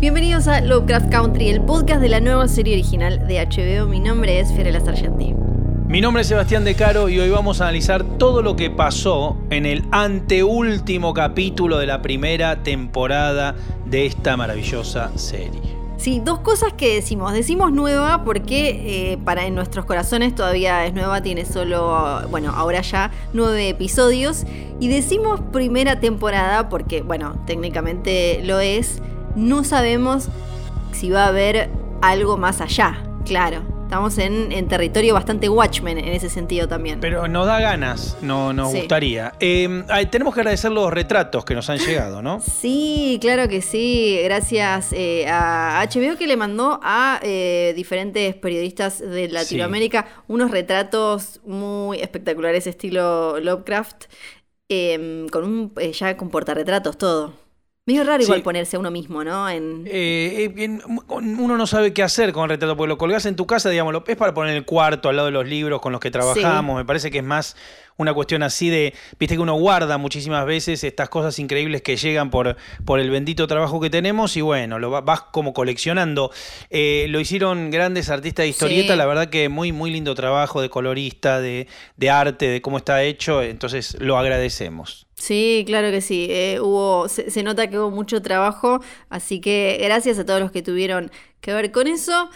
Bienvenidos a Lovecraft Country, el podcast de la nueva serie original de HBO. Mi nombre es Fiorella Sargenti. Mi nombre es Sebastián De Caro y hoy vamos a analizar todo lo que pasó en el anteúltimo capítulo de la primera temporada de esta maravillosa serie. Sí, dos cosas que decimos. Decimos nueva porque eh, para en nuestros corazones todavía es nueva, tiene solo, bueno, ahora ya nueve episodios. Y decimos primera temporada porque, bueno, técnicamente lo es. No sabemos si va a haber algo más allá, claro. Estamos en, en territorio bastante Watchmen en ese sentido también. Pero nos da ganas, no, nos Sí. gustaría. Eh, ay, tenemos que agradecer los retratos que nos han llegado, ¿no? Sí, claro que sí. Gracias eh, a HBO que le mandó a eh, diferentes periodistas de Latinoamérica unos retratos muy espectaculares estilo Lovecraft, eh, con un eh, ya con portarretratos todo. Medio raro igual Sí. ponerse a uno mismo, ¿no? En, Eh, eh, en- uno no sabe qué hacer con el retrato, porque lo colgás en tu casa, digamos, es para poner el cuarto, al lado de los libros con los que trabajamos. Me parece que es más una cuestión así de, viste que uno guarda muchísimas veces estas cosas increíbles que llegan por, por el bendito trabajo que tenemos y bueno, lo va- vas como coleccionando. Eh, lo hicieron grandes artistas de historieta, Sí. la verdad que muy, muy lindo trabajo de colorista, de, de arte, de cómo está hecho, entonces lo agradecemos. Sí, claro que sí. eh, hubo, se, se nota que hubo mucho trabajo, así que gracias a todos los que tuvieron que ver con eso.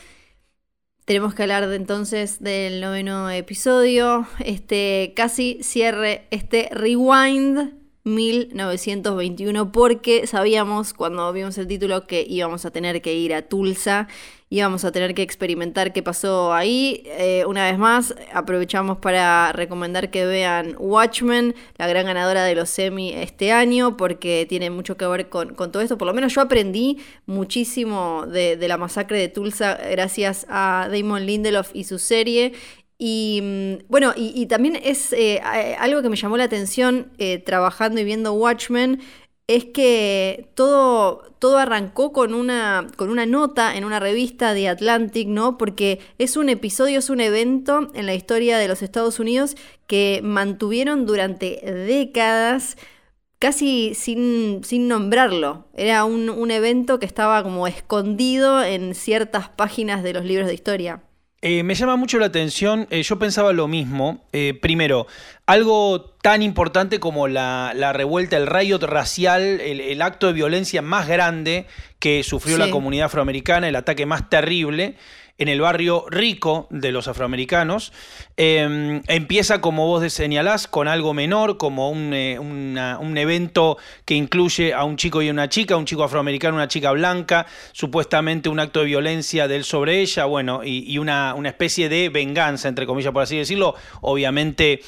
Tenemos que hablar de, entonces del noveno episodio, este casi cierre, este rewind 1921, porque sabíamos cuando vimos el título que íbamos a tener que ir a Tulsa, íbamos a tener que experimentar qué pasó ahí. Eh, una vez más, aprovechamos para recomendar que vean Watchmen, la gran ganadora de los Emmy este año, porque tiene mucho que ver con, con todo esto. Por lo menos yo aprendí muchísimo de, de la masacre de Tulsa gracias a Damon Lindelof y su serie. Y mm, bueno, y, también es eh, algo que me llamó la atención eh, trabajando y viendo Watchmen, es que todo, todo arrancó con una, con una nota en una revista de Atlantic, ¿no? Porque es un episodio, es un evento en la historia de los Estados Unidos que mantuvieron durante décadas casi sin, sin nombrarlo. Era un, un evento que estaba como escondido en ciertas páginas de los libros de historia. Eh, me llama mucho la atención, eh, yo pensaba lo mismo. Eh, primero, algo tan importante como la, la revuelta, el riot racial, el, el acto de violencia más grande que sufrió Sí. la comunidad afroamericana, el ataque más terrible en el barrio rico de los afroamericanos. Eh, empieza, como vos señalás, con algo menor, como un, eh, un evento que incluye a un chico y una chica, un chico afroamericano, una chica blanca, supuestamente un acto de violencia de él sobre ella, bueno, y, y una, una especie de venganza, entre comillas, por así decirlo. Obviamente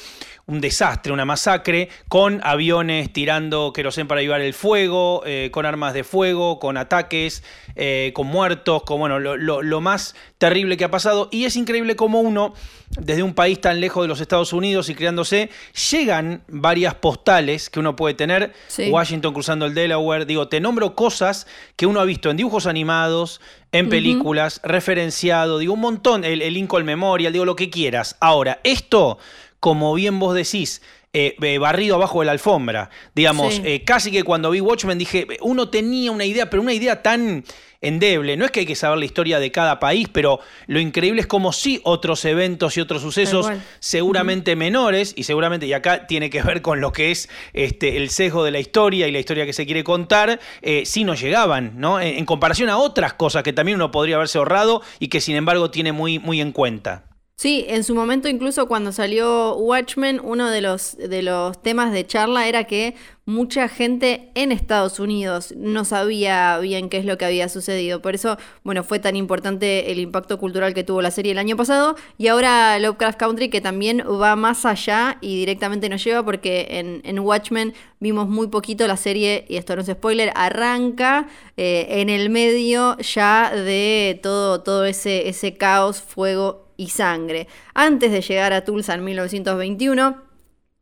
un desastre, una masacre, con aviones tirando querosén para llevar el fuego, eh, con armas de fuego, con ataques, eh, con muertos, con bueno, lo, lo- lo más terrible que ha pasado. Y es increíble cómo uno, desde un país tan lejos de los Estados Unidos y criándose, llegan varias postales que uno puede tener. Sí. Washington cruzando el Delaware. Digo, te nombro cosas que uno ha visto en dibujos animados, en películas, referenciado, digo, un montón, el, el Lincoln Memorial, digo, lo que quieras. Ahora, esto, como bien vos decís, eh, eh, barrido abajo de la alfombra. Digamos, Sí. eh, casi que cuando vi Watchmen dije, uno tenía una idea, pero una idea tan endeble. No es que hay que saber la historia de cada país, pero lo increíble es como sí otros eventos y otros sucesos, seguramente menores, y seguramente, y acá tiene que ver con lo que es este, el sesgo de la historia y la historia que se quiere contar, eh, sí nos llegaban, ¿no? En, en comparación a otras cosas que también uno podría haberse ahorrado y que sin embargo tiene muy, muy en cuenta. Sí, en su momento incluso cuando salió Watchmen, uno de los, de los temas de charla era que mucha gente en Estados Unidos no sabía bien qué es lo que había sucedido. Por eso, bueno, fue tan importante el impacto cultural que tuvo la serie el año pasado. Y ahora Lovecraft Country, que también va más allá y directamente nos lleva, porque en, en Watchmen vimos muy poquito la serie, y esto no es spoiler, arranca eh, en el medio ya de todo, todo ese, ese caos, fuego y sangre. Antes de llegar a Tulsa en 1921,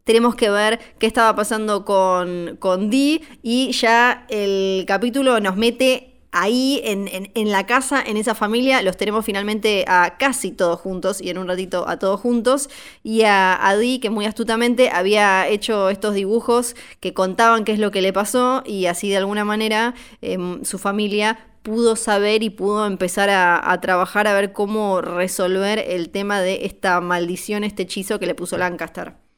tenemos que ver qué estaba pasando con, con Dee y ya el capítulo nos mete ahí en, en, la casa, en esa familia, los tenemos finalmente a casi todos juntos y en un ratito a todos juntos. Y a, a que muy astutamente había hecho estos dibujos que contaban qué es lo que le pasó y así de alguna manera em, su familia pudo saber y pudo empezar a, a, trabajar a ver cómo resolver el tema de esta maldición, este hechizo que le puso Lancaster.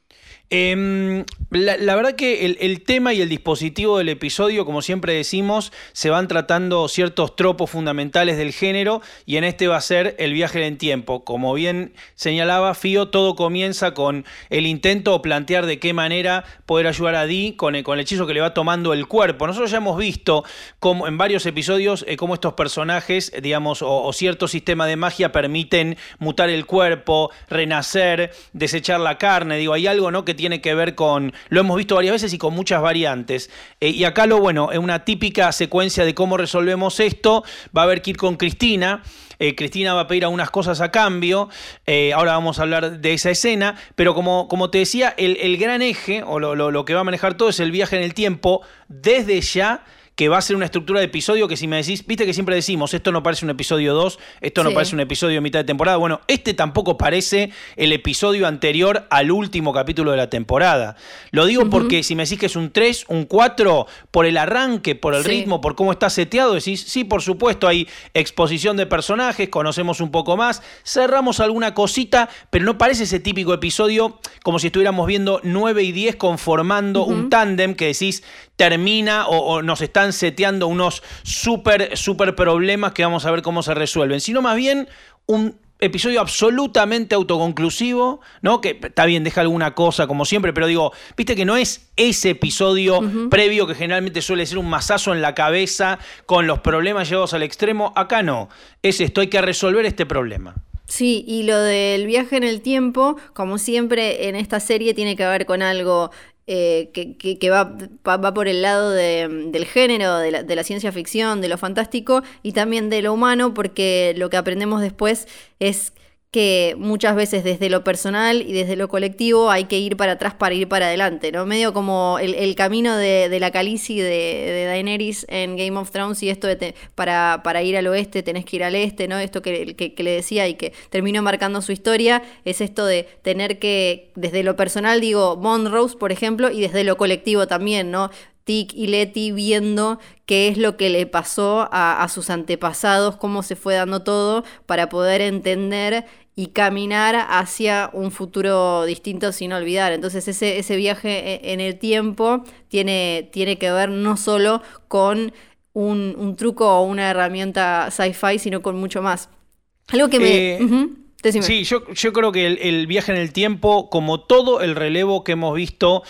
Eh, la, verdad que el, el, tema y el dispositivo del episodio, como siempre decimos, se van tratando ciertos tropos fundamentales del género y en este va a ser el viaje en tiempo. Como bien señalaba Fío, todo comienza con el intento o plantear de qué manera poder ayudar a Dee con el, con el hechizo que le va tomando el cuerpo. Nosotros ya hemos visto como en varios episodios eh, cómo estos personajes, digamos, o, o cierto sistema de magia permiten mutar el cuerpo, renacer, desechar la carne. Digo, hay algo, ¿no? Que tiene que ver con, lo hemos visto varias veces y con muchas variantes. Eh, y acá lo bueno, es una típica secuencia de cómo resolvemos esto, va a haber que ir con Cristina. Eh, Cristina va a pedir algunas cosas a cambio, eh, ahora vamos a hablar de esa escena, pero como, como te decía, el, el gran eje, o lo, lo, lo que va a manejar todo es el viaje en el tiempo, desde ya que va a ser una estructura de episodio que si me decís, viste que siempre decimos, esto no parece un episodio 2, esto no sí. parece un episodio de mitad de temporada, bueno, este tampoco parece el episodio anterior al último capítulo de la temporada. Lo digo uh -huh. porque si me decís que es un 3, un 4, por el arranque, por el sí. ritmo, por cómo está seteado, decís, sí, por supuesto, hay exposición de personajes, conocemos un poco más, cerramos alguna cosita, pero no parece ese típico episodio como si estuviéramos viendo 9 y 10 conformando uh -huh. un tándem que decís, termina o, o nos está están seteando unos súper, súper problemas que vamos a ver cómo se resuelven, sino más bien un episodio absolutamente autoconclusivo, ¿no? Que está bien, deja alguna cosa como siempre, pero digo, viste que no es ese episodio uh -huh. previo que generalmente suele ser un mazazo en la cabeza con los problemas llevados al extremo. Acá no, es esto, hay que resolver este problema. Sí, y lo del viaje en el tiempo, como siempre en esta serie, tiene que ver con algo eh, que, que, que va, va, por el lado de, del género, de la, de la, ciencia ficción, de lo fantástico y también de lo humano, porque lo que aprendemos después es que muchas veces desde lo personal y desde lo colectivo hay que ir para atrás para ir para adelante, ¿no? Medio como el, el camino de, de, la Calici de, de, Daenerys en Game of Thrones y esto de te, para, para, ir al oeste tenés que ir al este, ¿no? Esto que, que, que, le decía y que terminó marcando su historia es esto de tener que, desde lo personal digo, Monrose, por ejemplo, y desde lo colectivo también, ¿no? Tic y Letty viendo qué es lo que le pasó a, a, sus antepasados, cómo se fue dando todo, para poder entender y caminar hacia un futuro distinto sin olvidar. Entonces ese, ese viaje e, en el tiempo tiene, tiene que ver no solo con un, un truco o una herramienta sci-fi, sino con mucho más. Algo que me... Eh... Uh -huh. Sí, yo, yo creo que el, el, viaje en el tiempo, como todo el relevo que hemos visto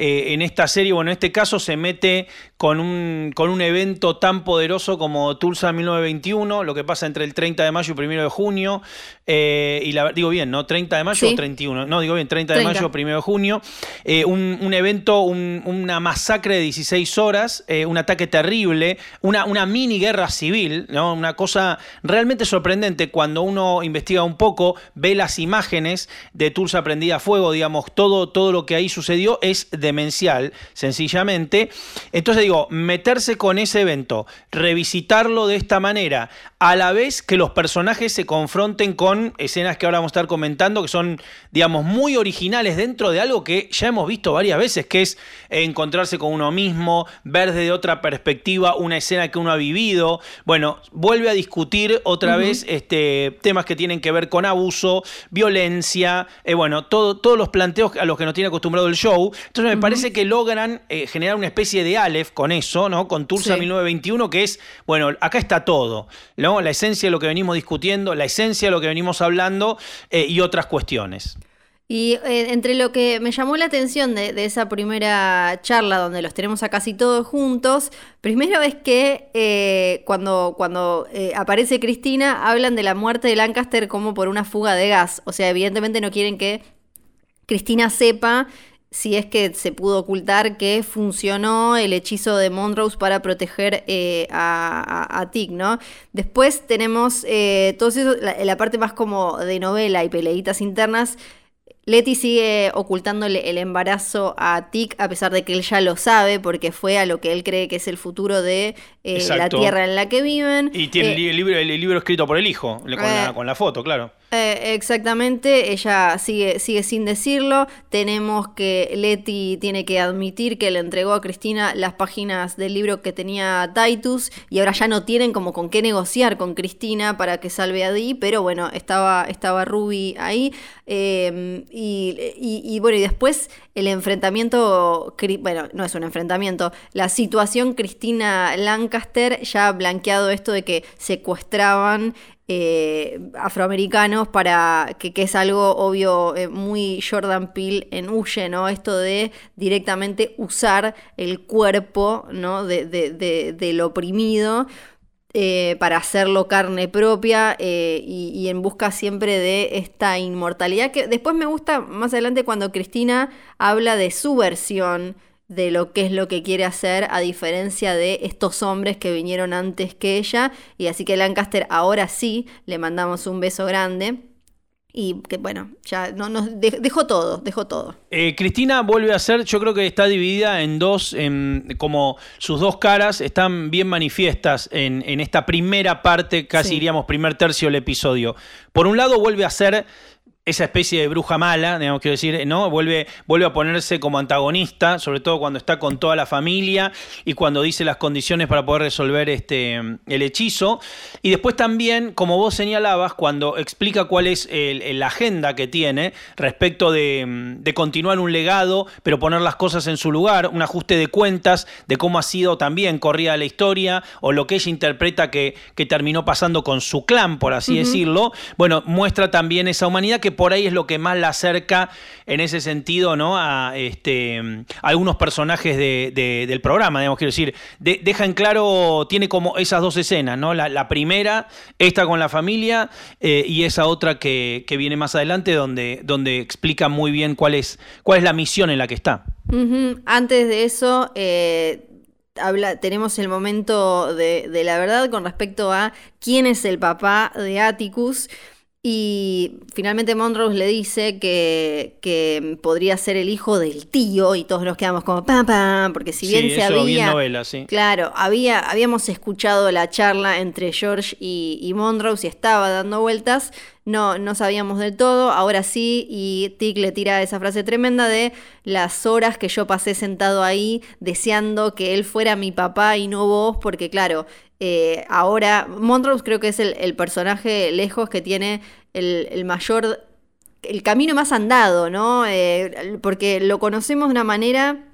eh, en esta serie, bueno, en este caso se mete con un, con un evento tan poderoso como Tulsa 1921, lo que pasa entre el 30 de mayo y 1 de junio, eh, y la, digo bien, ¿no? 30 de mayo sí. o 31, no, digo bien, 30, 30. de mayo, 1 de junio, eh, un, un, evento, un, una masacre de 16 horas, un ataque terrible, una, una mini guerra civil, ¿no? Una cosa realmente sorprendente cuando uno investiga un poco, ve las imágenes de Tulsa prendida a fuego, digamos, todo, todo lo que ahí sucedió es demencial, sencillamente. Entonces, digo, meterse con ese evento, revisitarlo de esta manera, a la vez que los personajes se confronten con escenas que ahora vamos a estar comentando, que son, digamos, muy originales dentro de algo que ya hemos visto varias veces, que es encontrarse con uno mismo, ver desde otra perspectiva una escena que uno ha vivido. Bueno, vuelve a discutir otra uh -huh. vez este, temas que tienen que ver con abuso, violencia, eh, bueno, todo, todos los planteos a los que nos tiene acostumbrado el show. Entonces me uh -huh. parece que logran eh, generar una especie de Aleph, con eso, ¿no? Con Tulsa Sí. 1921, que es, bueno, acá está todo, ¿no? La esencia de lo que venimos discutiendo, la esencia de lo que venimos hablando eh, y otras cuestiones. Y eh, entre lo que me llamó la atención de, de esa primera charla donde los tenemos a casi todos juntos, primero es que eh, cuando, cuando eh, aparece Cristina hablan de la muerte de Lancaster como por una fuga de gas. O sea, evidentemente no quieren que Cristina sepa si es que se pudo ocultar que funcionó el hechizo de Montrose para proteger eh, a, a, a Tig, ¿no? Después tenemos eh, todo eso, la, la parte más como de novela y peleitas internas. Letty sigue ocultándole el embarazo a Tic a pesar de que él ya lo sabe porque fue a lo que él cree que es el futuro de eh, la tierra en la que viven. Y tiene Eh, el, libro, el libro escrito por el hijo, con, la, con la foto, claro. Eh, exactamente, ella sigue, sigue sin decirlo. Tenemos que Letty tiene que admitir que le entregó a Cristina las páginas del libro que tenía Titus y ahora ya no tienen como con qué negociar con Cristina para que salve a Dee, pero bueno, estaba, estaba Ruby ahí. eh, y, y- bueno, y después el enfrentamiento, bueno, no es un enfrentamiento, la situación Cristina Lancaster ya ha blanqueado esto de que secuestraban eh, afroamericanos para que, que es algo obvio eh, muy Jordan Peele en Huye, ¿no? Esto de directamente usar el cuerpo, ¿no? De, de- de- del oprimido eh, para hacerlo carne propia y, y en busca siempre de esta inmortalidad que después me gusta más adelante cuando Cristina habla de su versión de lo que es lo que quiere hacer a diferencia de estos hombres que vinieron antes que ella y así que Lancaster ahora sí le mandamos un beso grande y que bueno ya no nos de- dejó todo dejó todo Eh, Cristina vuelve a ser, yo creo que está dividida en dos, en- como sus dos caras están bien manifiestas en, en esta primera parte, casi Sí. diríamos primer tercio del episodio. Por un lado vuelve a ser esa especie de bruja mala, digamos, quiero decir, ¿no? Vuelve, vuelve a ponerse como antagonista, sobre todo cuando está con toda la familia y cuando dice las condiciones para poder resolver este, el hechizo. Y después también, como vos señalabas, cuando explica cuál es la agenda que tiene respecto de, de continuar un legado, pero poner las cosas en su lugar, un ajuste de cuentas de cómo ha sido también corrida la historia o lo que ella interpreta que, que terminó pasando con su clan, por así decirlo. Bueno, muestra también esa humanidad que por ahí es lo que más la acerca en ese sentido, ¿no? A este, algunos personajes de- de- del programa, digamos, quiero decir. De- deja en claro, tiene como esas dos escenas, ¿no? La, primera, esta con la familia, eh, y esa otra que, que viene más adelante, donde, donde explica muy bien cuál es, cuál es la misión en la que está. Antes de eso, eh, habla, tenemos el momento de, de la verdad con respecto a quién es el papá de Atticus. Y finalmente Montrose le dice que, que podría ser el hijo del tío y todos nos quedamos como pam pam, porque si bien Sí, se eso bien había... novela, sí. Claro, había, habíamos escuchado la charla entre George y, y estaba dando vueltas, no, no sabíamos del todo, ahora sí, y Tig le tira esa frase tremenda de las horas que yo pasé sentado ahí deseando que él fuera mi papá y no vos, porque claro, eh, ahora Montrose creo que es el, personaje lejos que tiene el, el mayor, el camino más andado, ¿no? Eh, porque lo conocemos de una manera...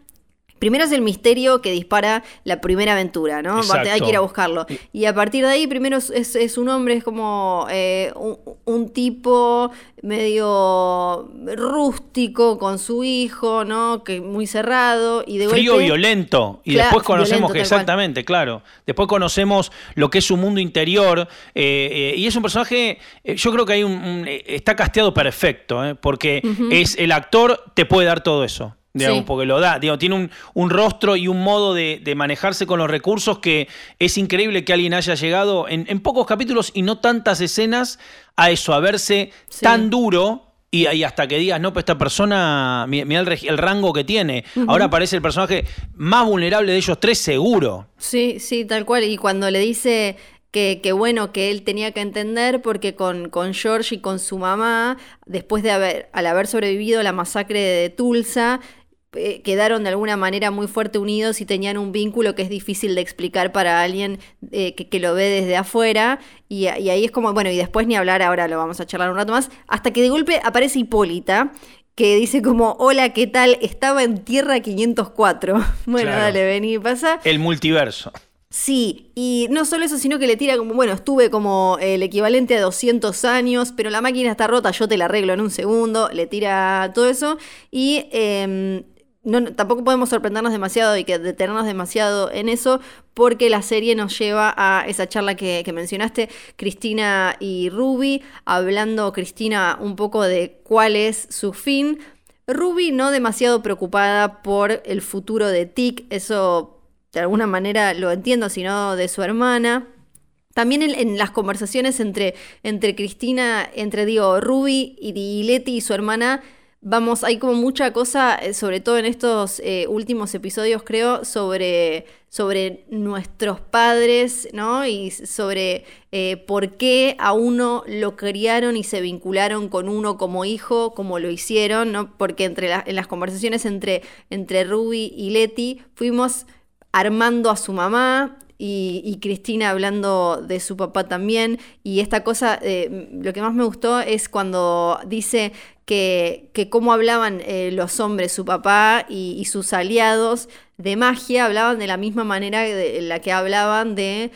Primero es el misterio que dispara la primera aventura, ¿no? Exacto. Hay que ir a buscarlo. Y a partir de ahí, primero es, es- es un hombre, es como eh, un, un tipo medio rústico con su hijo, ¿no? Que muy cerrado y de Frío golpe... violento. Y Claro, después conocemos violento, exactamente, claro. Después conocemos lo que es su mundo interior. eh, eh, y es un personaje, yo creo que hay un, un- está casteado perfecto, eh, porque es el actor, te puede dar todo eso. Digamos, Sí. porque lo da, digamos, tiene un, un rostro y un modo de, de manejarse con los recursos que es increíble que alguien haya llegado en, en pocos capítulos y no tantas escenas a eso, a verse Sí. tan duro y ahí hasta que digas, no, pues esta persona, mi- mira el, el rango que tiene. Ahora aparece el personaje más vulnerable de ellos tres, seguro. Sí, sí, tal cual. Y cuando le dice que, que bueno, que él tenía que entender porque con, con George y con su mamá, después de haber, al haber sobrevivido a la masacre de Tulsa, eh, quedaron de alguna manera muy fuerte unidos y tenían un vínculo que es difícil de explicar para alguien eh, que, que lo ve desde afuera. Y, ahí es como, bueno, y después ni hablar, ahora lo vamos a charlar un rato más, hasta que de golpe aparece Hipólita. que dice como, hola, ¿qué tal? Estaba en Tierra 504. Bueno, Claro. dale, vení, pasa. El multiverso. Sí, y no solo eso, sino que le tira como, bueno, estuve como el equivalente a 200 años, pero la máquina está rota, yo te la arreglo en un segundo, le tira todo eso y em, no, tampoco podemos sorprendernos demasiado y que detenernos demasiado en eso, porque la serie nos lleva a esa charla que, mencionaste, Cristina y Ruby, hablando Cristina un poco de cuál es su fin. Ruby no demasiado preocupada por el futuro de Tic, eso de alguna manera lo entiendo, sino de su hermana. También en, en las conversaciones entre, entre Cristina, entre digo, Ruby y, y Leti y su hermana, vamos, hay como mucha cosa, eh, sobre todo en estos eh, últimos episodios, creo, sobre, sobre nuestros padres, ¿no? Y sobre eh, por qué a uno lo criaron y se vincularon con uno como hijo, como lo hicieron, ¿no? Porque entre en las conversaciones entre, entre Ruby y Leti fuimos armando a su mamá y, y Cristina hablando de su papá también. Y esta cosa, eh, lo que más me gustó es cuando dice que, que cómo hablaban eh, los hombres, su papá y, sus aliados de magia, hablaban de la misma manera de en la que hablaban de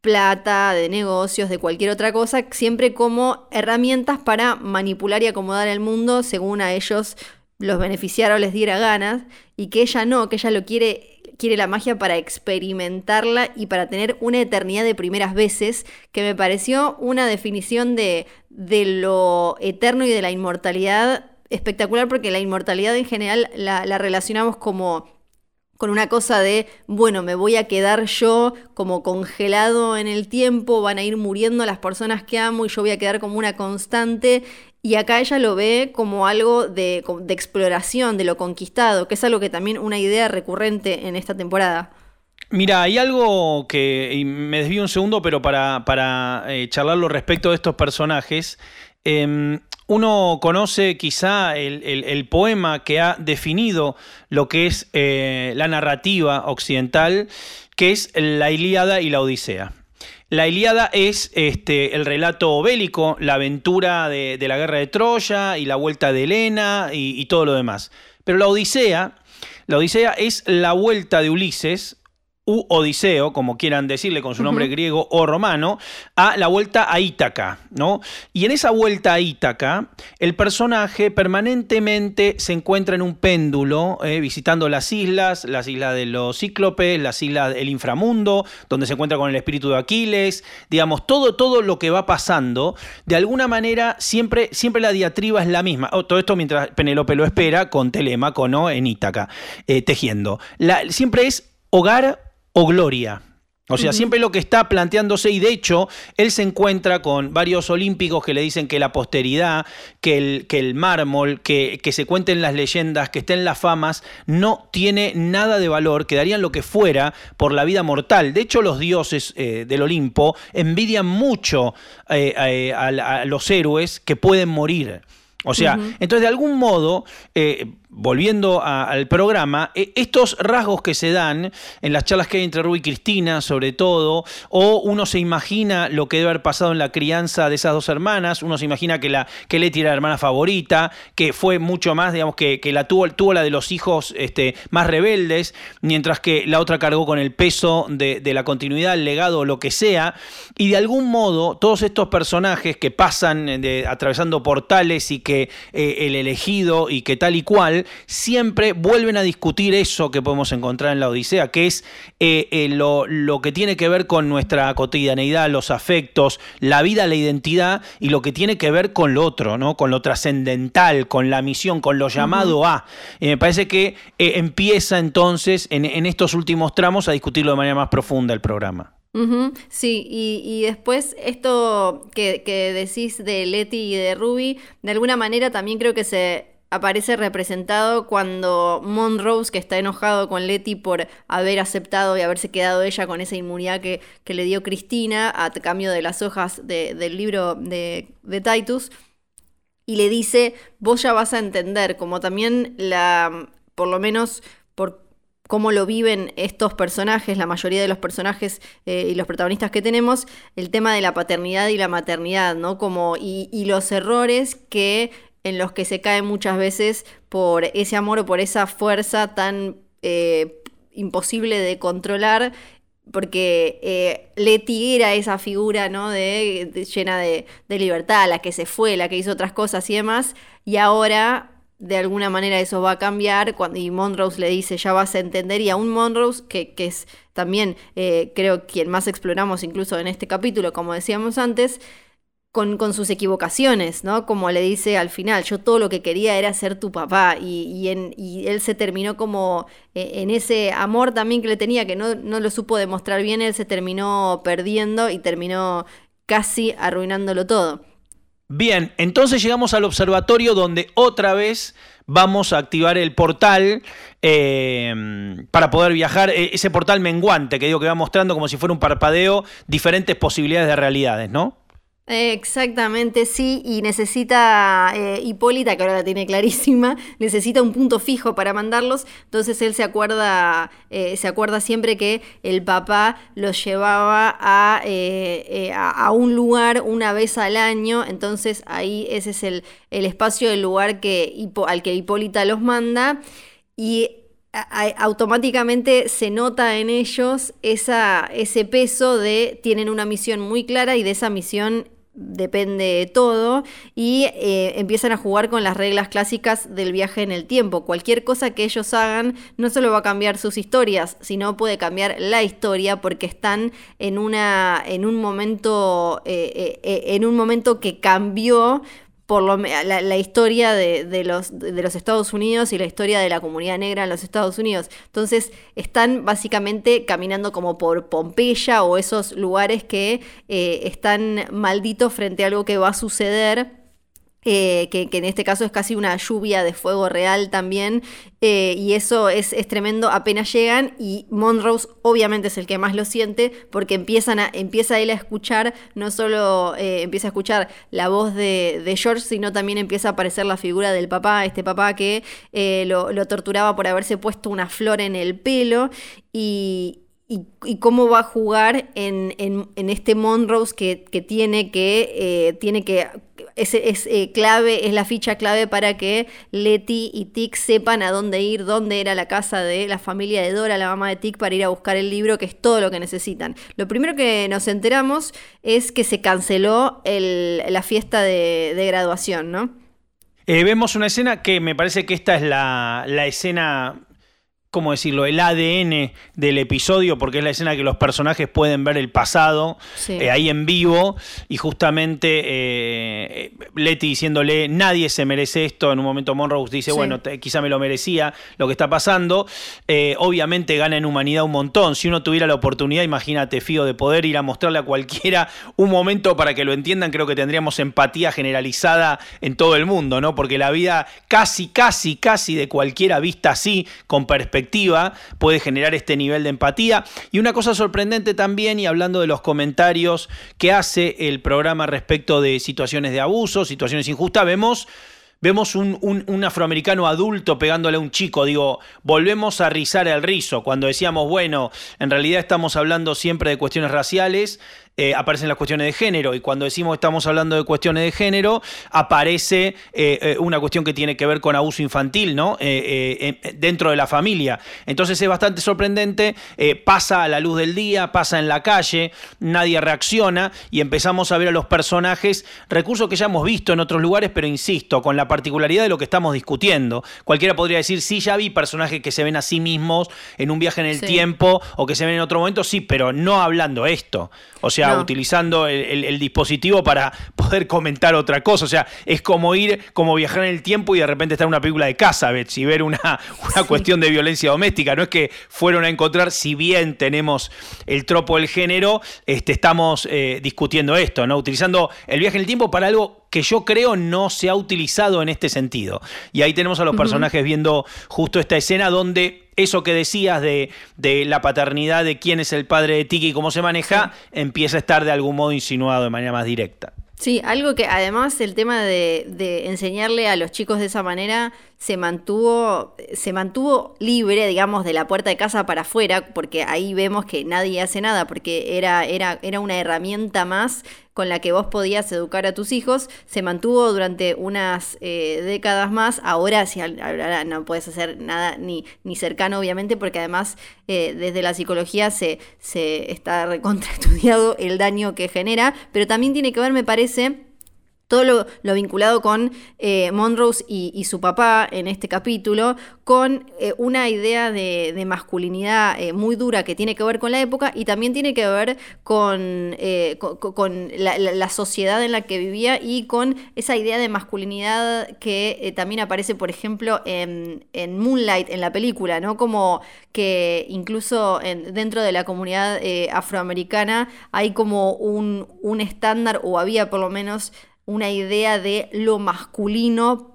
plata, de negocios, de cualquier otra cosa, siempre como herramientas para manipular y acomodar el mundo según a ellos los beneficiara o les diera ganas, y que ella no, que ella lo quiere, quiere la magia para experimentarla y para tener una eternidad de primeras veces, que me pareció una definición de, de lo eterno y de la inmortalidad espectacular, porque la inmortalidad en general la, la relacionamos como con una cosa de, bueno, me voy a quedar yo como congelado en el tiempo, van a ir muriendo las personas que amo y yo voy a quedar como una constante. Y acá ella lo ve como algo de, exploración, de lo conquistado, que es algo que también una idea recurrente en esta temporada. Mira, hay algo que y me desvío un segundo, pero para, eh, charlarlo respecto de estos personajes. eh, uno conoce quizá el poema que ha definido lo que es eh, la narrativa occidental, que es la Ilíada y la Odisea. La Ilíada es este, el relato bélico, la aventura de, la guerra de Troya y la vuelta de Helena y, y todo lo demás. Pero la Odisea, la Odisea es la vuelta de Ulises, u Odiseo, como quieran decirle con su nombre griego o romano, a la vuelta a Ítaca, ¿no? Y en esa vuelta a Ítaca, el personaje permanentemente se encuentra en un péndulo, eh, visitando las islas, las islas de los cíclopes, las islas del inframundo, donde se encuentra con el espíritu de Aquiles, digamos, todo, todo lo que va pasando, de alguna manera siempre, siempre la diatriba es la misma. Oh, todo esto mientras Penélope lo espera con Telémaco, ¿no? En Ítaca, eh, tejiendo. La- siempre es hogar o gloria. O sea, siempre lo que está planteándose, y de hecho, él se encuentra con varios olímpicos que le dicen que la posteridad, que el, que el mármol, que, que se cuenten las leyendas, que estén las famas, no tiene nada de valor, que darían lo que fuera por la vida mortal. De hecho, los dioses eh, del Olimpo envidian mucho eh, eh, a, a los héroes que pueden morir. O sea, entonces de algún modo, eh, volviendo al programa, eh, estos rasgos que se dan en las charlas que hay entre Ruby y Cristina, sobre todo, o uno se imagina lo que debe haber pasado en la crianza de esas dos hermanas, uno se imagina que, la, que Leti era la hermana favorita, que fue mucho más, digamos, que, la tuvo, tuvo la de los hijos este, más rebeldes, mientras que la otra cargó con el peso de, la continuidad, el legado, lo que sea, y de algún modo todos estos personajes que pasan eh, de- atravesando portales y que eh, el elegido y que tal y cual, siempre vuelven a discutir eso que podemos encontrar en la Odisea, que es eh, eh, lo, lo que tiene que ver con nuestra cotidianeidad, los afectos, la vida, la identidad y lo que tiene que ver con lo otro, ¿no? con lo trascendental, con la misión, con lo llamado a. Y me parece que eh, empieza entonces en, en estos últimos tramos a discutirlo de manera más profunda el programa. Sí, y, y después esto que, que decís de Leti y de Ruby, de alguna manera también creo que se aparece representado cuando Monrose, que está enojado con Leti por haber aceptado y haberse quedado ella con esa inmunidad que, que le dio Cristina a cambio de las hojas de- del libro de, de Titus, y le dice, vos ya vas a entender, como también la, por lo menos por cómo lo viven estos personajes, la mayoría de los personajes eh, y los protagonistas que tenemos, el tema de la paternidad y la maternidad, ¿no? Como, y, y los errores que en los que se cae muchas veces por ese amor o por esa fuerza tan eh, imposible de controlar porque eh, Leti era esa figura, ¿no? De, llena de, libertad, la que se fue, la que hizo otras cosas y demás, y ahora de alguna manera eso va a cambiar cuando y Monrose le dice ya vas a entender y a un Monrose que, que es también eh, creo quien más exploramos incluso en este capítulo como decíamos antes con, sus equivocaciones, ¿no? Como le dice al final, yo todo lo que quería era ser tu papá y, él se terminó como eh, en ese amor también que le tenía, que no, no lo supo demostrar bien, él se terminó perdiendo y terminó casi arruinándolo todo. Bien, entonces llegamos al observatorio donde otra vez vamos a activar el portal eh, para poder viajar, e, ese portal menguante que digo que va mostrando como si fuera un parpadeo diferentes posibilidades de realidades, ¿no? Exactamente, sí, y necesita eh, Hipólita, que ahora la tiene clarísima, necesita un punto fijo para mandarlos, entonces él se acuerda, eh, se acuerda siempre que el papá los llevaba eh, a, a, un lugar una vez al año, entonces ahí ese es el, el espacio del lugar que, al que Hipólita los manda, y automáticamente se nota en ellos esa, ese peso de tienen una misión muy clara y de esa misión depende todo y eh, empiezan a jugar con las reglas clásicas del viaje en el tiempo. Cualquier cosa que ellos hagan no solo va a cambiar sus historias, sino puede cambiar la historia porque están en una en un momento eh, eh, en un momento que cambió por lo, la, historia de, los, de los Estados Unidos y la historia de la comunidad negra en los Estados Unidos. Entonces están básicamente caminando como por Pompeya o esos lugares que eh, están malditos frente a algo que va a suceder eh, que, en este caso es casi una lluvia de fuego real también, eh, y eso es, tremendo. Apenas llegan, y Monrose obviamente es el que más lo siente, porque empiezan a, empieza él a escuchar, no solo eh, empieza a escuchar la voz de, George, sino también empieza a aparecer la figura del papá, este papá que lo, torturaba por haberse puesto una flor en el pelo, y, y, cómo va a jugar en, este Monrose que, tiene que, tiene que es, es eh, clave, es la ficha clave para que Letty y Tic sepan a dónde ir, dónde era la casa de la familia de Dora, la mamá de Tic, para ir a buscar el libro, que es todo lo que necesitan. Lo primero que nos enteramos es que se canceló la fiesta de, graduación, ¿no? Eh, vemos una escena que me parece que esta es la escena ¿cómo decirlo?, el ADN del episodio, porque es la escena que los personajes pueden ver el pasado eh, ahí en vivo, y justamente eh, Letty diciéndole, nadie se merece esto, en un momento Monrose dice, bueno, quizá me lo merecía lo que está pasando, eh, obviamente gana en humanidad un montón, si uno tuviera la oportunidad, imagínate, Fío, de poder ir a mostrarle a cualquiera un momento para que lo entiendan, creo que tendríamos empatía generalizada en todo el mundo, ¿no? Porque la vida casi, casi, casi de cualquiera vista así, con perspectiva, puede generar este nivel de empatía. Y una cosa sorprendente también, y hablando de los comentarios que hace el programa respecto de situaciones de abuso, situaciones injustas, vemos vemos un, un, afroamericano adulto pegándole a un chico. Digo, volvemos a rizar el rizo. Cuando decíamos, bueno, en realidad estamos hablando siempre de cuestiones raciales, eh, aparecen las cuestiones de género. Y cuando decimos estamos hablando de cuestiones de género, aparece eh, eh, una cuestión que tiene que ver con abuso infantil, ¿no? dentro de la familia. Entonces es bastante sorprendente, pasa a la luz del día, pasa en la calle, nadie reacciona y empezamos a ver a los personajes, recursos que ya hemos visto en otros lugares, pero insisto, con la particularidad de lo que estamos discutiendo. Cualquiera podría decir, sí, ya vi personajes que se ven a sí mismos en un viaje en el tiempo o que se ven en otro momento, sí, pero no hablando esto. O sea, utilizando el, dispositivo para poder comentar otra cosa. O sea, es como ir, como viajar en el tiempo y de repente estar en una película de casa, y ver una, una cuestión de violencia doméstica. No es que fueron a encontrar, si bien tenemos el tropo del género, este, estamos eh, discutiendo esto, ¿no? Utilizando el viaje en el tiempo para algo que yo creo no se ha utilizado en este sentido. Y ahí tenemos a los personajes viendo justo esta escena donde eso que decías de, la paternidad, de quién es el padre de Tiki y cómo se maneja, empieza a estar de algún modo insinuado de manera más directa. Sí, algo que además el tema de, enseñarle a los chicos de esa manera se mantuvo, se mantuvo libre, digamos, de la puerta de casa para afuera, porque ahí vemos que nadie hace nada, porque era, era, era una herramienta más con la que vos podías educar a tus hijos, se mantuvo durante unas eh, décadas más. Ahora, si ahora no puedes hacer nada ni, ni cercano, obviamente, porque además eh, desde la psicología se, se está recontraestudiado el daño que genera, pero también tiene que ver, me parece, todo lo, vinculado con eh, Monrose y, su papá en este capítulo, con eh, una idea de, masculinidad eh, muy dura que tiene que ver con la época y también tiene que ver con, con, la, sociedad en la que vivía y con esa idea de masculinidad que también aparece, por ejemplo, en, Moonlight, en la película, ¿no? Como que incluso dentro de la comunidad afroamericana hay como un, un estándar, o había por lo menos una idea de lo masculino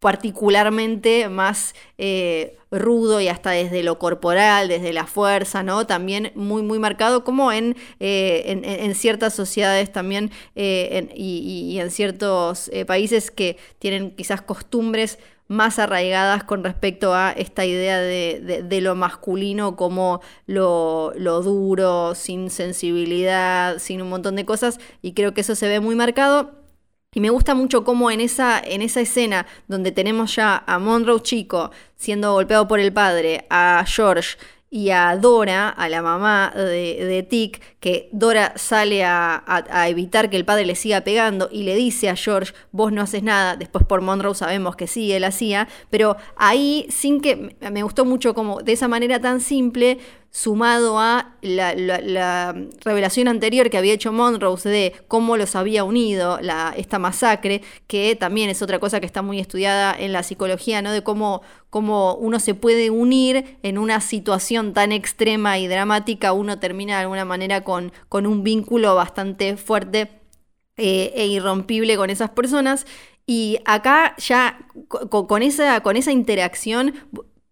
particularmente más eh, rudo y hasta desde lo corporal, desde la fuerza, ¿no? También muy, muy marcado, como en, eh, en, ciertas sociedades también eh, y, en ciertos países que tienen quizás costumbres más arraigadas con respecto a esta idea de, lo masculino como lo, lo, duro, sin sensibilidad, sin un montón de cosas, y creo que eso se ve muy marcado. Y me gusta mucho cómo en esa, en esa escena donde tenemos ya a Monroe chico siendo golpeado por el padre, a George y a Dora, a la mamá de, de Tick, que Dora sale a, evitar que el padre le siga pegando y le dice a George, vos no haces nada, después por Monroe sabemos que sí, él hacía, pero ahí sin que, me gustó mucho como de esa manera tan simple, sumado a la, revelación anterior que había hecho Monrose de cómo los había unido esta masacre, que también es otra cosa que está muy estudiada en la psicología, ¿no? De cómo, cómo uno se puede unir en una situación tan extrema y dramática, uno termina de alguna manera con, con un vínculo bastante fuerte eh, e irrompible con esas personas. Y acá ya con, esa, con esa interacción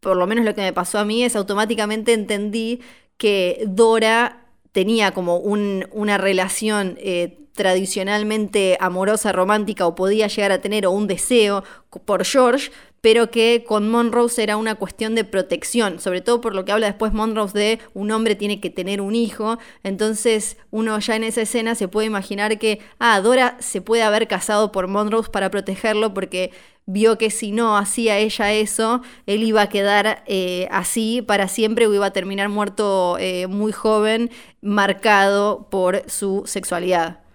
por lo menos lo que me pasó a mí es automáticamente entendí que Dora tenía como una relación eh, tradicionalmente amorosa, romántica, o podía llegar a tener, o un deseo por George, pero que con Monrose era una cuestión de protección, sobre todo por lo que habla después Monrose de un hombre tiene que tener un hijo, entonces uno ya en esa escena se puede imaginar que, ah, Dora se puede haber casado por Monrose para protegerlo porque vio que si no hacía ella eso, él iba a quedar eh, así para siempre o iba a terminar muerto eh, muy joven, marcado por su sexualidad.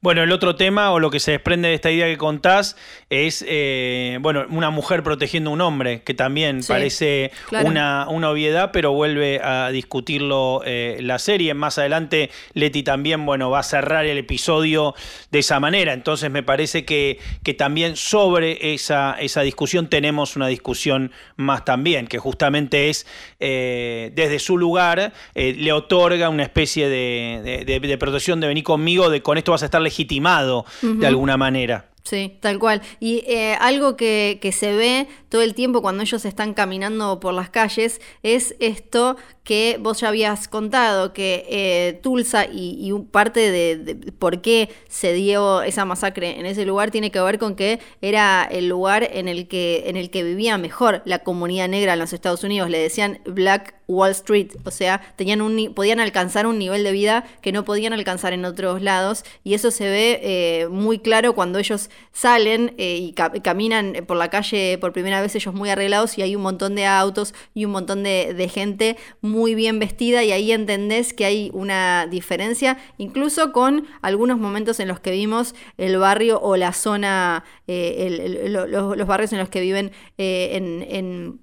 Bueno, el otro tema o lo que se desprende de esta idea que contás es, eh, bueno, una mujer protegiendo a un hombre, que también parece una, una, obviedad, pero vuelve a discutirlo eh, la serie. Más adelante, Leti también, bueno, va a cerrar el episodio de esa manera. Entonces me parece que, que también sobre esa, esa discusión tenemos una discusión más también, que justamente es eh, desde su lugar, le otorga una especie de, de, protección de venir conmigo, de con esto vas a estar legitimado de alguna manera. Sí, tal cual. Y eh, algo que, que, se ve todo el tiempo cuando ellos están caminando por las calles es esto que vos ya habías contado, que eh, Tulsa y, parte de, por qué se dio esa masacre en ese lugar tiene que ver con que era el lugar en el que, en el que vivía mejor la comunidad negra en los Estados Unidos. Le decían Black Wall Street, o sea, tenían un, podían alcanzar un nivel de vida que no podían alcanzar en otros lados y eso se ve eh, muy claro cuando ellos salen eh, y caminan por la calle por primera vez ellos muy arreglados y hay un montón de autos y un montón de, gente muy bien vestida y ahí entendés que hay una diferencia, incluso con algunos momentos en los que vimos el barrio o la zona, eh, los, barrios en los que viven en, en,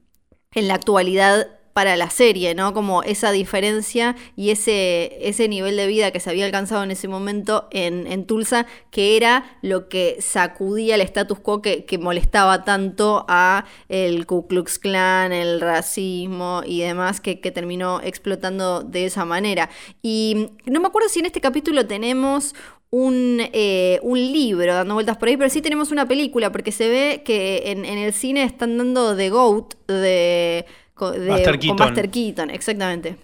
en la actualidad para la serie, ¿no? Como esa diferencia y ese, ese nivel de vida que se había alcanzado en ese momento en, Tulsa, que era lo que sacudía el status quo que, molestaba tanto a el Ku Klux Klan, el racismo y demás, que, terminó explotando de esa manera. Y no me acuerdo si en este capítulo tenemos un, eh, un, libro dando vueltas por ahí, pero sí tenemos una película, porque se ve que en, en el cine están dando The Goat de con, Buster Keaton. exactamente.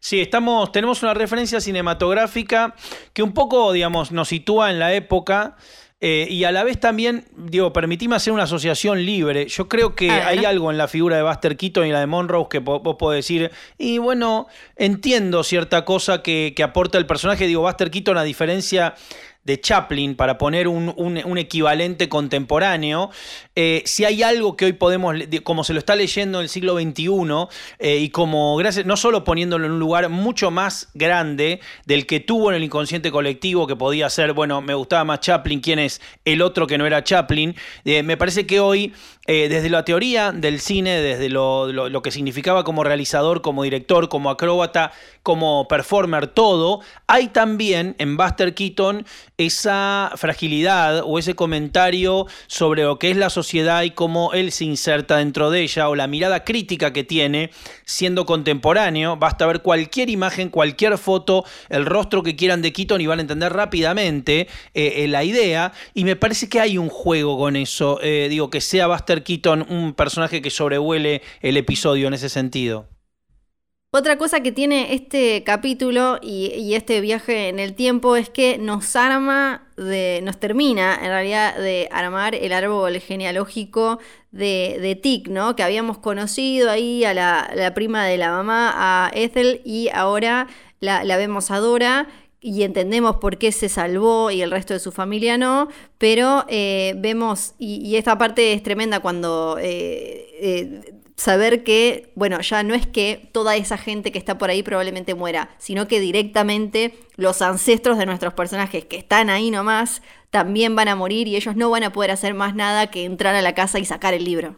Sí, estamos, tenemos una referencia cinematográfica que un poco, digamos, nos sitúa en la época. eh, y a la vez también, digo, permitime hacer una asociación libre. Yo creo que hay algo en la figura de Buster Keaton y la de Monroe que vos podés decir, y bueno, entiendo cierta cosa que, que aporta el personaje. Digo, Buster Keaton, a diferencia de Chaplin, para poner un, un- equivalente contemporáneo, eh, si hay algo que hoy podemos, como se lo está leyendo en el siglo XXI, eh, y como gracias, no solo poniéndolo en un lugar mucho más grande del que tuvo en el inconsciente colectivo, que podía ser, bueno, me gustaba más Chaplin, quién es el otro que no era Chaplin, eh, me parece que hoy, eh, desde la teoría del cine, desde lo, que significaba como realizador, como director, como acróbata, como performer, todo, hay también en Buster Keaton esa fragilidad o ese comentario sobre lo que es la sociedad y cómo él se inserta dentro de ella o la mirada crítica que tiene siendo contemporáneo. Basta ver cualquier imagen, cualquier foto, el rostro que quieran de Keaton y van a entender rápidamente eh, eh, la idea. Y me parece que hay un juego con eso. Digo, que sea Buster Keaton un personaje que sobrevuele el episodio en ese sentido. Otra cosa que tiene este capítulo y, este viaje en el tiempo es que nos arma, nos termina en realidad de armar el árbol genealógico de, de Tic, ¿no? Que habíamos conocido ahí a la, la prima de la mamá, a Ethel, y ahora la, la vemos a Dora y entendemos por qué se salvó y el resto de su familia no, pero eh, vemos, y, esta parte es tremenda cuando eh, eh, saber que, bueno, ya no es que toda esa gente que está por ahí probablemente muera, sino que directamente los ancestros de nuestros personajes que están ahí nomás también van a morir y ellos no van a poder hacer más nada que entrar a la casa y sacar el libro.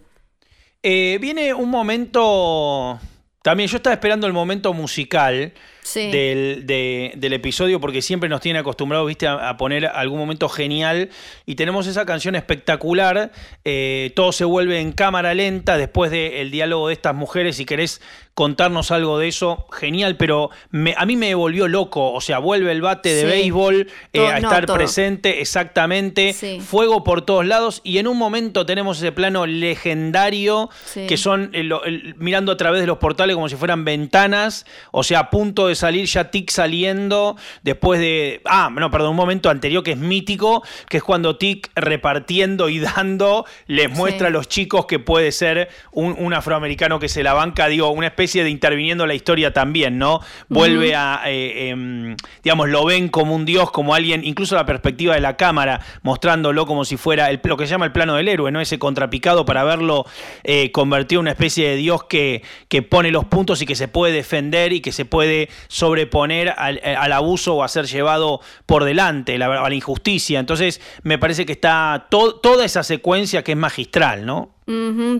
Viene un momento. También yo estaba esperando el momento musical Sí. del, de- del episodio porque siempre nos tiene acostumbrados, viste, a, a poner algún momento genial y tenemos esa canción espectacular. eh, todo se vuelve en cámara lenta después del diálogo de estas mujeres. Si querés contarnos algo de eso, genial, pero me- a mí me volvió loco. O sea, vuelve el bate de Sí. béisbol eh, a no, estar todo. presente exactamente. Sí. Fuego por todos lados y en un momento tenemos ese plano legendario que son el- el- mirando a través de los portales como si fueran ventanas, o sea, a punto de salir ya Tic saliendo después de, ah, no, perdón, un momento anterior que es mítico, que es cuando Tic repartiendo y dando les muestra a los chicos que puede ser un, un afroamericano que se la banca, digo, una especie de interviniendo la historia también, ¿no? Vuelve a, eh, em, digamos, lo ven como un dios, como alguien, incluso la perspectiva de la cámara, mostrándolo como si fuera el, lo que se llama el plano del héroe, ¿no? Ese contrapicado para verlo eh, convertido en una especie de dios que, que pone los puntos y que se puede defender y que se puede sobreponer al, eh, al abuso o a ser llevado por delante, la, a la injusticia. Entonces, me parece que está to- toda esa secuencia que es magistral, ¿no?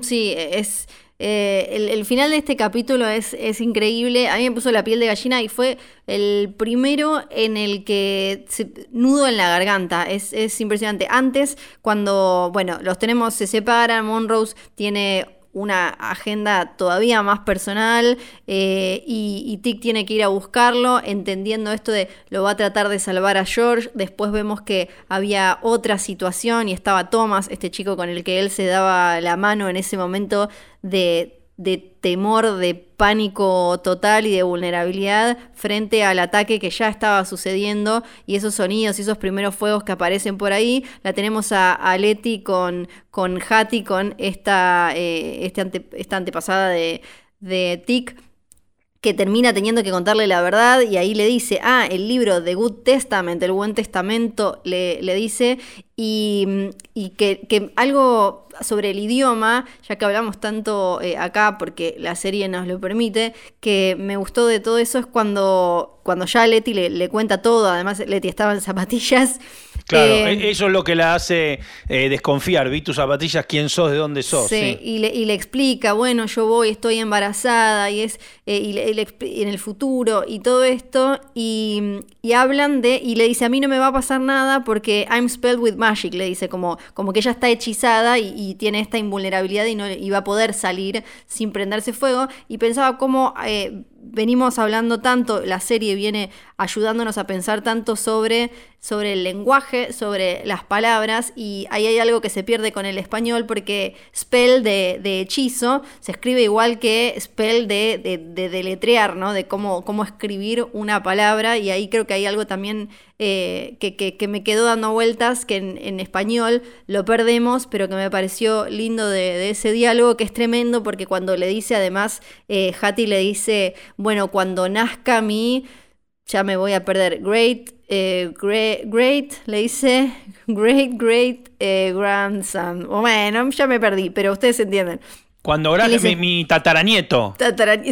Sí, es. eh, el, el final de este capítulo es, es increíble. A mí me puso la piel de gallina y fue el primero en el que se- nudo en la garganta. Es, es impresionante. Antes, cuando, bueno, los tenemos, se separan, Monrose tiene una agenda todavía más personal eh, y, y Tic tiene que ir a buscarlo, entendiendo esto de lo va a tratar de salvar a George. Después vemos que había otra situación y estaba Thomas, este chico con el que él se daba la mano en ese momento de, de temor, de pánico total y de vulnerabilidad frente al ataque que ya estaba sucediendo y esos sonidos y esos primeros fuegos que aparecen por ahí. La tenemos a, Leti con, con Hattie, con esta, eh, este ante- esta antepasada de, de Tic que termina teniendo que contarle la verdad y ahí le dice, ah, el libro de Good Testament, el Buen Testamento, le, le dice, y, y que, que algo sobre el idioma, ya que hablamos tanto eh, acá porque la serie nos lo permite, que me gustó de todo eso es cuando, cuando ya Leti le, le cuenta todo, además Leti estaba en zapatillas. Claro, eh, e- eso es lo que la hace eh, desconfiar. Vi tus zapatillas, quién sos, de dónde sos. Sí, sí. Y, le, y le explica, bueno, yo voy, estoy embarazada y es eh, y le- le en el futuro y todo esto y, y hablan de y le dice a mí no me va a pasar nada porque I'm spelled with magic, le dice como como que ella está hechizada y, tiene esta invulnerabilidad y no va a poder salir sin prenderse fuego. Y pensaba cómo eh, venimos hablando tanto, la serie viene ayudándonos a pensar tanto sobre, sobre el lenguaje, sobre las palabras, y ahí hay algo que se pierde con el español porque spell de, hechizo se escribe igual que spell de, de, deletrear, ¿no? De cómo, cómo escribir una palabra, y ahí creo que hay algo también eh, que, me quedó dando vueltas, que en, español lo perdemos, pero que me pareció lindo de, ese diálogo, que es tremendo porque cuando le dice además, eh, Hattie le dice, bueno, cuando nazca mi, ya me voy a perder, great, eh, great, le dice, great, great grandson. Bueno, ya me perdí, pero ustedes entienden. Cuando ahora mi, mi, tataranieto.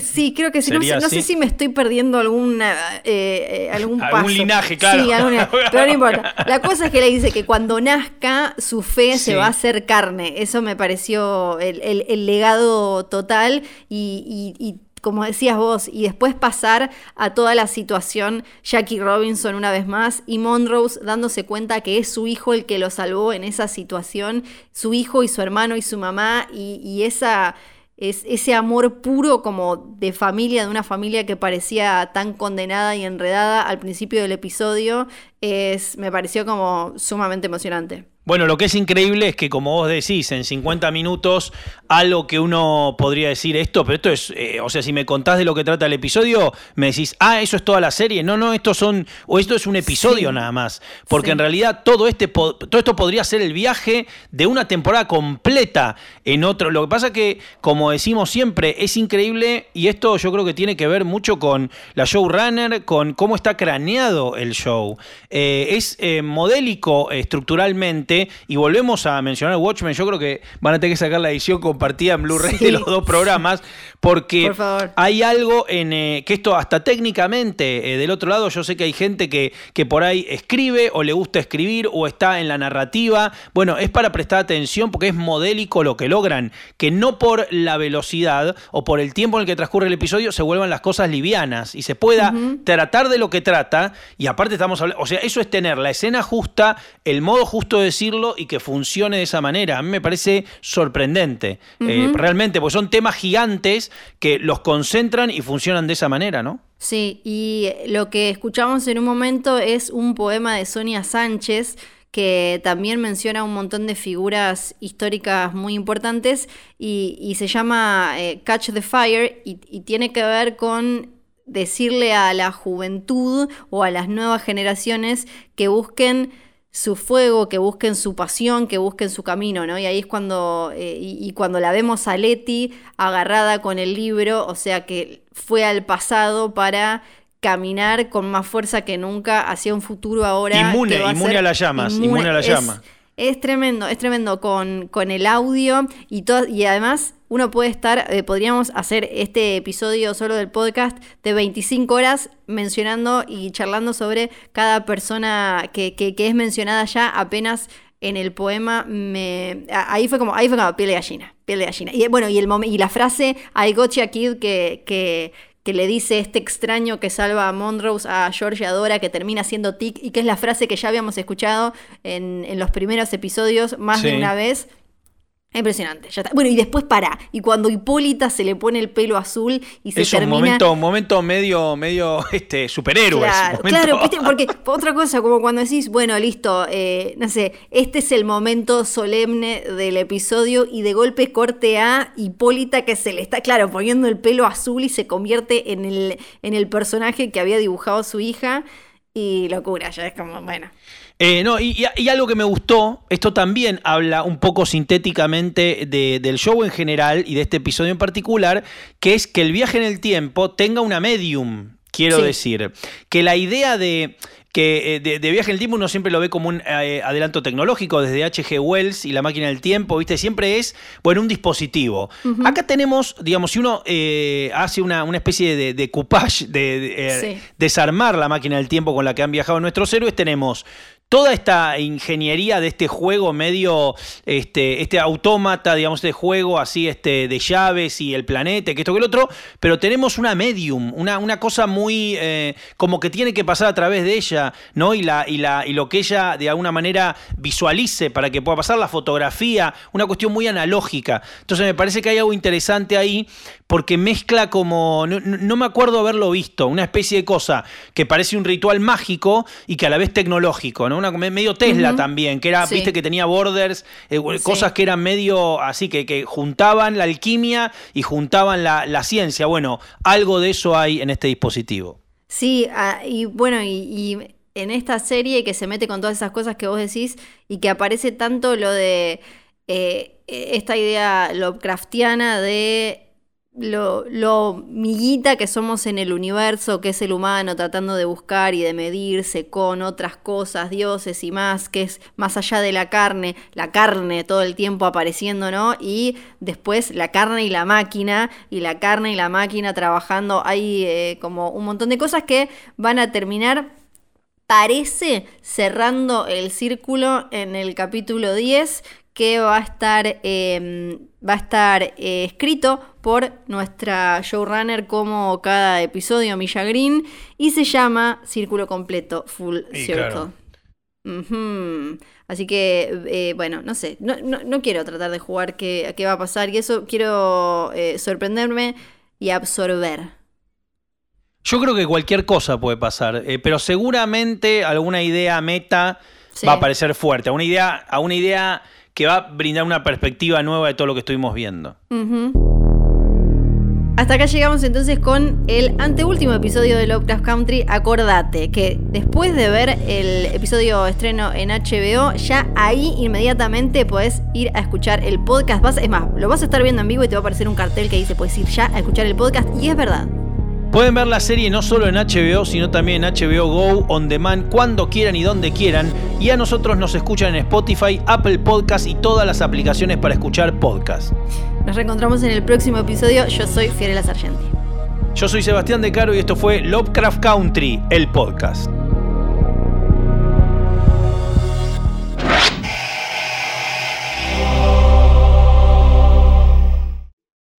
sí, creo que sí. No, sé, si me estoy perdiendo alguna, eh, eh, algún paso. Algún linaje, claro. Sí, pero no importa. La cosa es que le dice que cuando nazca, su fe se va a hacer carne. Eso me pareció el, legado total y, y como decías vos, y después pasar a toda la situación Jackie Robinson una vez más y Monrose dándose cuenta que es su hijo el que lo salvó en esa situación, su hijo y su hermano y su mamá, y, esa, es, ese amor puro como de familia, de una familia que parecía tan condenada y enredada al principio del episodio, es, me pareció como sumamente emocionante. Bueno, lo que es increíble es que, como vos decís, en 50 minutos, algo que uno podría decir esto, pero esto es, eh, o sea, si me contás de lo que trata el episodio, me decís, ah, eso es toda la serie. No, no, esto son, o esto es un episodio nada más. Porque en realidad todo, este, todo esto podría ser el viaje de una temporada completa en otro. Lo que pasa que, como decimos siempre, es increíble, y esto yo creo que tiene que ver mucho con la showrunner, con cómo está craneado el show. Eh, es eh, modélico estructuralmente y volvemos a mencionar Watchmen, yo creo que van a tener que sacar la edición compartida en Blu-ray de los dos programas, porque hay algo en eh, que esto hasta técnicamente, eh, del otro lado, yo sé que hay gente que, que por ahí escribe o le gusta escribir o está en la narrativa. Bueno, es para prestar atención porque es modélico lo que logran, que no por la velocidad o por el tiempo en el que transcurre el episodio se vuelvan las cosas livianas y se pueda tratar de lo que trata. Y aparte estamos hablando, o sea, eso es tener la escena justa, el modo justo de decir y que funcione de esa manera. A mí me parece sorprendente, eh, realmente, porque son temas gigantes que los concentran y funcionan de esa manera, ¿no? Sí, y lo que escuchamos en un momento es un poema de Sonia Sánchez que también menciona un montón de figuras históricas muy importantes y, se llama eh, Catch the Fire y, y tiene que ver con decirle a la juventud o a las nuevas generaciones que busquen su fuego, que busquen su pasión, que busquen su camino, ¿no? Y ahí es cuando, eh, y, cuando la vemos a Leti agarrada con el libro, o sea que fue al pasado para caminar con más fuerza que nunca hacia un futuro ahora. Inmune, inmune a las llamas, inmune, a la llama. Es tremendo, es tremendo con, con el audio y, todo, y además uno puede estar, eh, podríamos hacer este episodio solo del podcast de 25 horas mencionando y charlando sobre cada persona que, que, es mencionada ya apenas en el poema me ahí fue como ahí fue como piel de gallina piel de gallina y bueno y el y la frase I got kid que, que, que le dice este extraño que salva a Monrose a George Adora, que termina siendo Tic, y que es la frase que ya habíamos escuchado en, los primeros episodios más de una vez. Impresionante, ya está. Bueno, y después para. Y cuando Hipólita se le pone el pelo azul y se es termina. un momento, un momento medio, medio este, superhéroes. Claro, porque otra cosa, como cuando decís, bueno, listo, eh, no sé, este es el momento solemne del episodio y de golpe corte a Hipólita que se le está, claro, poniendo el pelo azul y se convierte en el, en el personaje que había dibujado su hija. Y locura, ya es como, bueno. Eh, no, y, algo que me gustó, esto también habla un poco sintéticamente del show en general y de este episodio en particular, que es que el viaje en el tiempo tenga una medium, quiero decir. Que la idea de que eh, de, viaje en el tiempo uno siempre lo ve como un eh, adelanto tecnológico desde H.G. Wells y la máquina del tiempo, ¿viste? Siempre es, bueno, un dispositivo. Acá tenemos, digamos, si uno hace una, especie de, de coupage, de, desarmar la máquina del tiempo con la que han viajado nuestros héroes, tenemos toda esta ingeniería de este juego medio, este, este autómata, digamos, de juego así este, de llaves y el planeta, que esto que el otro, pero tenemos una medium, una, una cosa muy eh, como que tiene que pasar a través de ella, ¿no? Y, la, y, la, y lo que ella de alguna manera visualice para que pueda pasar la fotografía, una cuestión muy analógica. Entonces me parece que hay algo interesante ahí porque mezcla como, no me acuerdo haberlo visto, una especie de cosa que parece un ritual mágico y que a la vez tecnológico, ¿no? Una, medio Tesla también, que era, Sí. viste, que tenía borders, eh, cosas que eran medio así, que, que juntaban la alquimia y juntaban la, la ciencia. Bueno, algo de eso hay en este dispositivo. Sí, ah, y bueno, y, y en esta serie que se mete con todas esas cosas que vos decís y que aparece tanto lo de eh, esta idea Lovecraftiana de lo, lo miguita que somos en el universo, que es el humano tratando de buscar y de medirse con otras cosas, dioses y más, que es más allá de la carne, la carne todo el tiempo apareciendo, ¿no? Y después la carne y la máquina, y la carne y la máquina trabajando, hay eh, como un montón de cosas que van a terminar parece cerrando el círculo en el capítulo 10 que va a estar, eh, va a estar eh, escrito por nuestra showrunner como cada episodio, Milla Green, y se llama Círculo Completo, Full Y Circle. claro. Así que, eh, bueno, no sé, no, no- no quiero tratar de jugar qué, qué va a pasar y eso quiero eh, sorprenderme y absorber. Yo creo que cualquier cosa puede pasar, pero seguramente alguna idea meta Sí. va a parecer fuerte, a una idea, a una idea que va a brindar una perspectiva nueva de todo lo que estuvimos viendo. Hasta acá llegamos entonces con el anteúltimo episodio de Lovecraft Country. Acordate que después de ver el episodio estreno en HBO, ya ahí inmediatamente podés ir a escuchar el podcast. Vas, es más, lo vas a estar viendo en vivo y te va a aparecer un cartel que dice puedes ir ya a escuchar el podcast. Y es verdad. Pueden ver la serie no solo en HBO, sino también en HBO Go, On Demand, cuando quieran y donde quieran. Y a nosotros nos escuchan en Spotify, Apple Podcast y todas las aplicaciones para escuchar podcast. Nos reencontramos en el próximo episodio. Yo soy Fiorella Sargenti. Yo soy Sebastián De Caro y esto fue Lovecraft Country, el podcast.